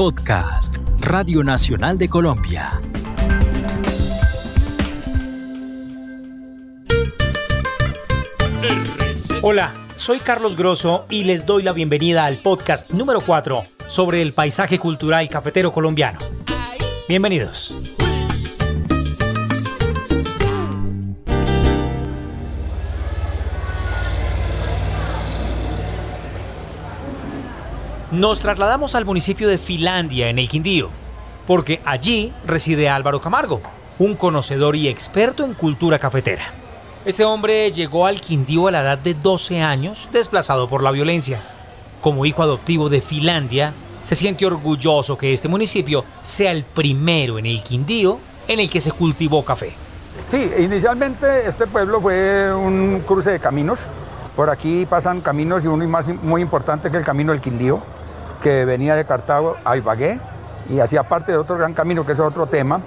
Podcast, Radio Nacional de Colombia. Hola, soy Carlos Grosso y les doy la bienvenida al podcast número 4 sobre el paisaje cultural cafetero colombiano. Bienvenidos. Nos trasladamos al municipio de Finlandia, en el Quindío, porque allí reside Álvaro Camargo, un conocedor y experto en cultura cafetera. Este hombre llegó al Quindío a la edad de 12 años, desplazado por la violencia. Como hijo adoptivo de Finlandia, se siente orgulloso que este municipio sea el primero en el Quindío en el que se cultivó café. Sí, inicialmente este pueblo fue un cruce de caminos. Por aquí pasan caminos y uno más muy importante que el camino del Quindío que venía de Cartago a Ibagué y hacía parte de otro gran camino que es otro tema.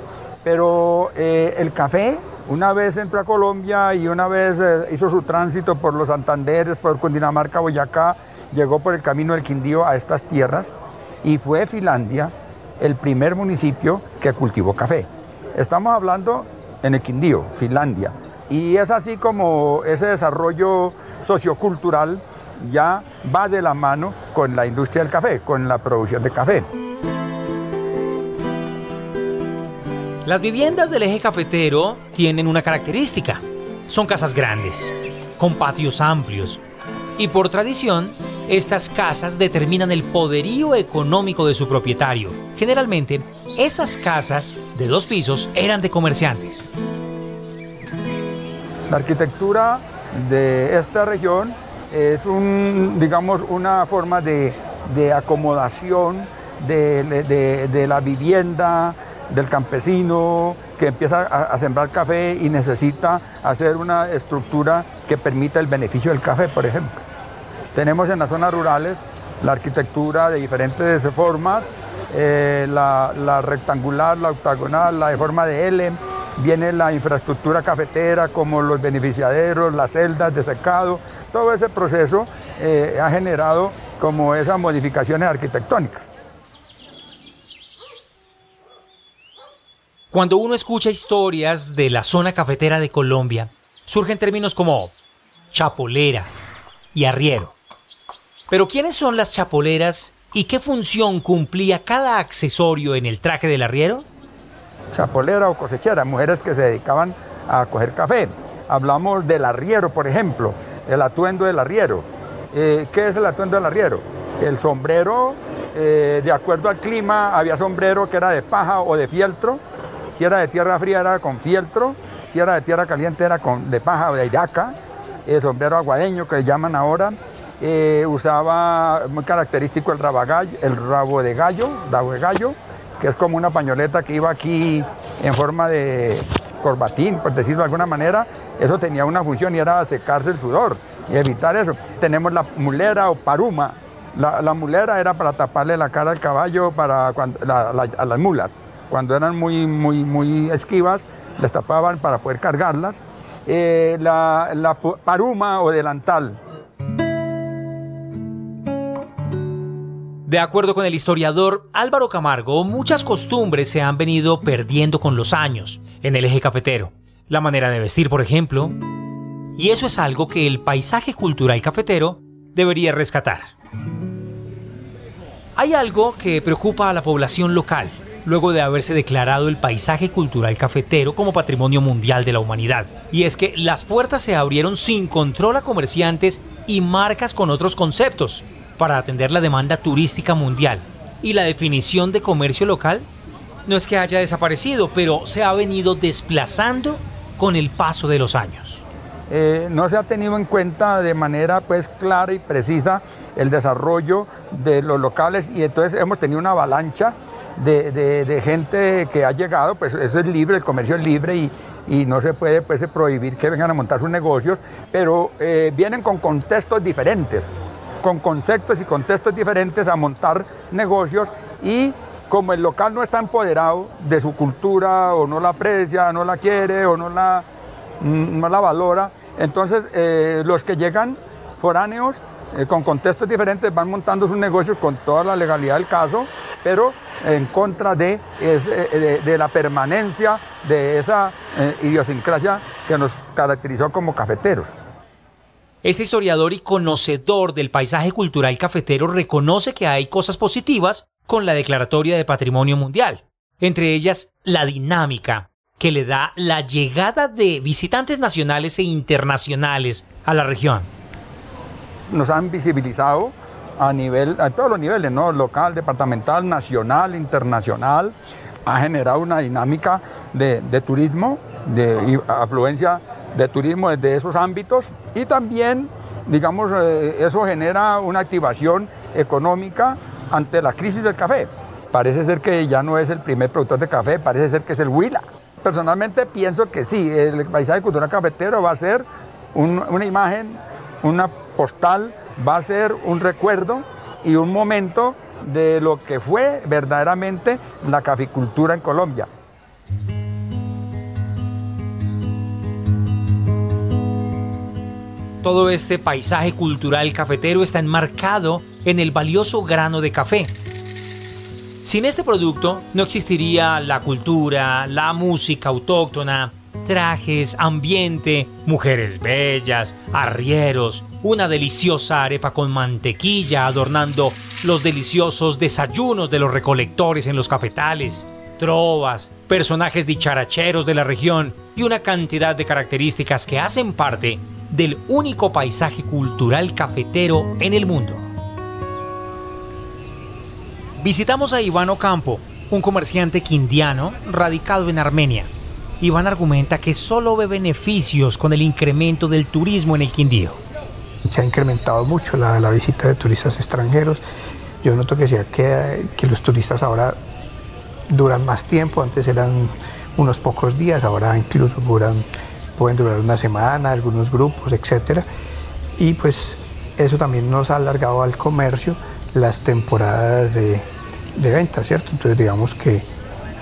Pero eh, el café, una vez entró a Colombia y una vez eh, hizo su tránsito por los Santanderes, por Cundinamarca, Boyacá, llegó por el camino del Quindío a estas tierras y fue Finlandia el primer municipio que cultivó café. Estamos hablando en el Quindío, Finlandia. Y es así como ese desarrollo sociocultural ya va de la mano con la industria del café, con la producción de café. Las viviendas del eje cafetero tienen una característica. Son casas grandes, con patios amplios. Y por tradición, estas casas determinan el poderío económico de su propietario. Generalmente, esas casas de dos pisos eran de comerciantes. La arquitectura de esta región es un, digamos, una forma de, acomodación de, la vivienda, del campesino que empieza a, sembrar café y necesita hacer una estructura que permita el beneficio del café, por ejemplo. Tenemos en las zonas rurales la arquitectura de diferentes formas, eh, la, la, rectangular, la octagonal, la de forma de L, viene la infraestructura cafetera como los beneficiaderos, las celdas de secado, todo ese proceso eh, ha generado como esas modificaciones arquitectónicas. Cuando uno escucha historias de la zona cafetera de Colombia, surgen términos como chapolera y arriero. Pero ¿quiénes son las chapoleras y qué función cumplía cada accesorio en el traje del arriero? Chapolera o cosechera, mujeres que se dedicaban a coger café. Hablamos del arriero, por ejemplo, el atuendo del arriero. Eh, ¿Qué es el atuendo del arriero? El sombrero, eh, de acuerdo al clima, había sombrero que era de paja o de fieltro. Si era de tierra fría era con fieltro. Si era de tierra caliente era con, de paja o de iraca. El sombrero aguadeño que llaman ahora. Eh, usaba muy característico el, el rabo de gallo, rabo de gallo, que es como una pañoleta que iba aquí en forma de corbatín, por decirlo de alguna manera, eso tenía una función y era secarse el sudor y evitar eso. Tenemos la mulera o paruma. La, mulera era para taparle la cara al caballo para a las mulas. Cuando eran muy, muy, muy esquivas, les tapaban para poder cargarlas. Eh, la paruma o delantal. De acuerdo con el historiador Álvaro Camargo, muchas costumbres se han venido perdiendo con los años en el eje cafetero la manera de vestir, por ejemplo. Y eso es algo que el paisaje cultural cafetero debería rescatar. Hay algo que preocupa a la población local, luego de haberse declarado el paisaje cultural cafetero como patrimonio mundial de la humanidad. Y es que las puertas se abrieron sin control a comerciantes y marcas con otros conceptos para atender la demanda turística mundial. Y la definición de comercio local no es que haya desaparecido, pero se ha venido desplazando con el paso de los años? Eh, no se ha tenido en cuenta de manera pues clara y precisa el desarrollo de los locales y entonces hemos tenido una avalancha de, gente que ha llegado, pues eso es libre, el comercio es libre y, no se puede pues, prohibir que vengan a montar sus negocios, pero eh, vienen con contextos diferentes, con conceptos y contextos diferentes a montar negocios y como el local no está empoderado de su cultura o no la aprecia, no la quiere o no la, mm, no la valora, entonces eh, los que llegan foráneos eh, con contextos diferentes van montando sus negocios con toda la legalidad del caso, pero en contra de, eh, de, la permanencia de esa idiosincrasia que nos caracterizó como cafeteros. Este historiador y conocedor del paisaje cultural cafetero reconoce que hay cosas positivas con la Declaratoria de Patrimonio Mundial, entre ellas la dinámica que le da la llegada de visitantes nacionales e internacionales a la región. Nos han visibilizado a nivel, a todos los niveles, ¿no? local, departamental, nacional, internacional, ha generado una dinámica de, turismo, de afluencia de turismo desde esos ámbitos y también, digamos, eh, eso genera una activación económica ante la crisis del café. Parece ser que ya no es el primer productor de café, parece ser que es el Huila. Personalmente pienso que sí, el paisaje cultural cafetero va a ser una imagen, una postal va a ser un recuerdo y un momento de lo que fue verdaderamente la caficultura en Colombia. Todo este paisaje cultural cafetero está enmarcado en el valioso grano de café. Sin este producto no existiría la cultura, la música autóctona, trajes, ambiente, mujeres bellas, arrieros, una deliciosa arepa con mantequilla adornando los deliciosos desayunos de los recolectores en los cafetales, trovas, personajes dicharacheros de la región y una cantidad de características que hacen parte del único paisaje cultural cafetero en el mundo. Visitamos a Iván Ocampo, un comerciante quindiano radicado en Armenia. Iván argumenta que solo ve beneficios con el incremento del turismo en el Quindío. Se ha incrementado mucho la, visita de turistas extranjeros. Yo noto que, sea que, que los turistas ahora duran más tiempo, antes eran unos pocos días, ahora incluso duran, pueden durar una semana, algunos grupos, etc. Y pues eso también nos ha alargado al comercio las temporadas de, de venta, ¿cierto? Entonces digamos que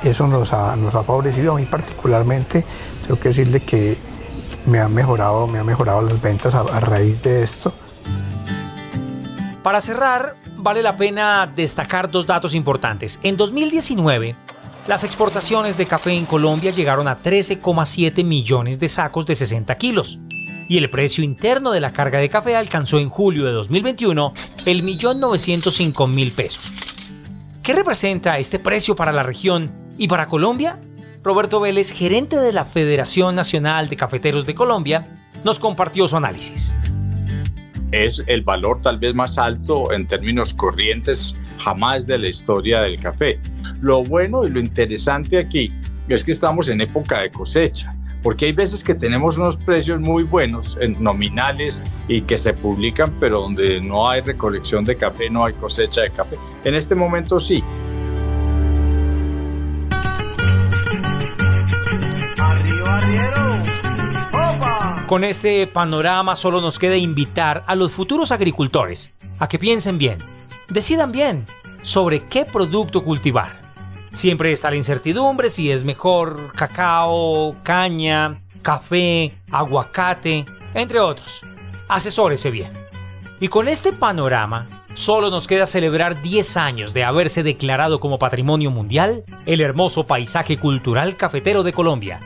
eso nos ha, nos ha favorecido a mí particularmente. Tengo que decirle que me ha mejorado, me ha mejorado las ventas a, a raíz de esto. Para cerrar, vale la pena destacar dos datos importantes. En 2019, las exportaciones de café en Colombia llegaron a 13,7 millones de sacos de 60 kilos y el precio interno de la carga de café alcanzó en julio de 2021 el millón 905 mil pesos. ¿Qué representa este precio para la región y para Colombia, Roberto Vélez, gerente de la Federación Nacional de Cafeteros de Colombia, nos compartió su análisis. Es el valor tal vez más alto en términos corrientes jamás de la historia del café. Lo bueno y lo interesante aquí es que estamos en época de cosecha porque hay veces que tenemos unos precios muy buenos, en nominales y que se publican, pero donde no hay recolección de café, no hay cosecha de café. En este momento sí, Con este panorama solo nos queda invitar a los futuros agricultores a que piensen bien, decidan bien sobre qué producto cultivar. Siempre está la incertidumbre si es mejor cacao, caña, café, aguacate, entre otros. Asesórese bien. Y con este panorama, solo nos queda celebrar 10 años de haberse declarado como Patrimonio Mundial el hermoso paisaje cultural cafetero de Colombia.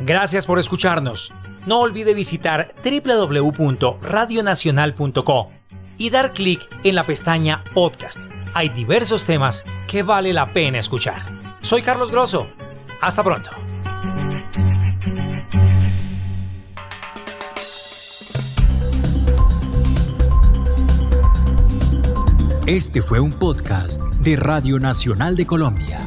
Gracias por escucharnos no olvide visitar www.radionacional.co y dar clic en la pestaña Podcast. Hay diversos temas que vale la pena escuchar. Soy Carlos Grosso. Hasta pronto. Este fue un podcast de Radio Nacional de Colombia.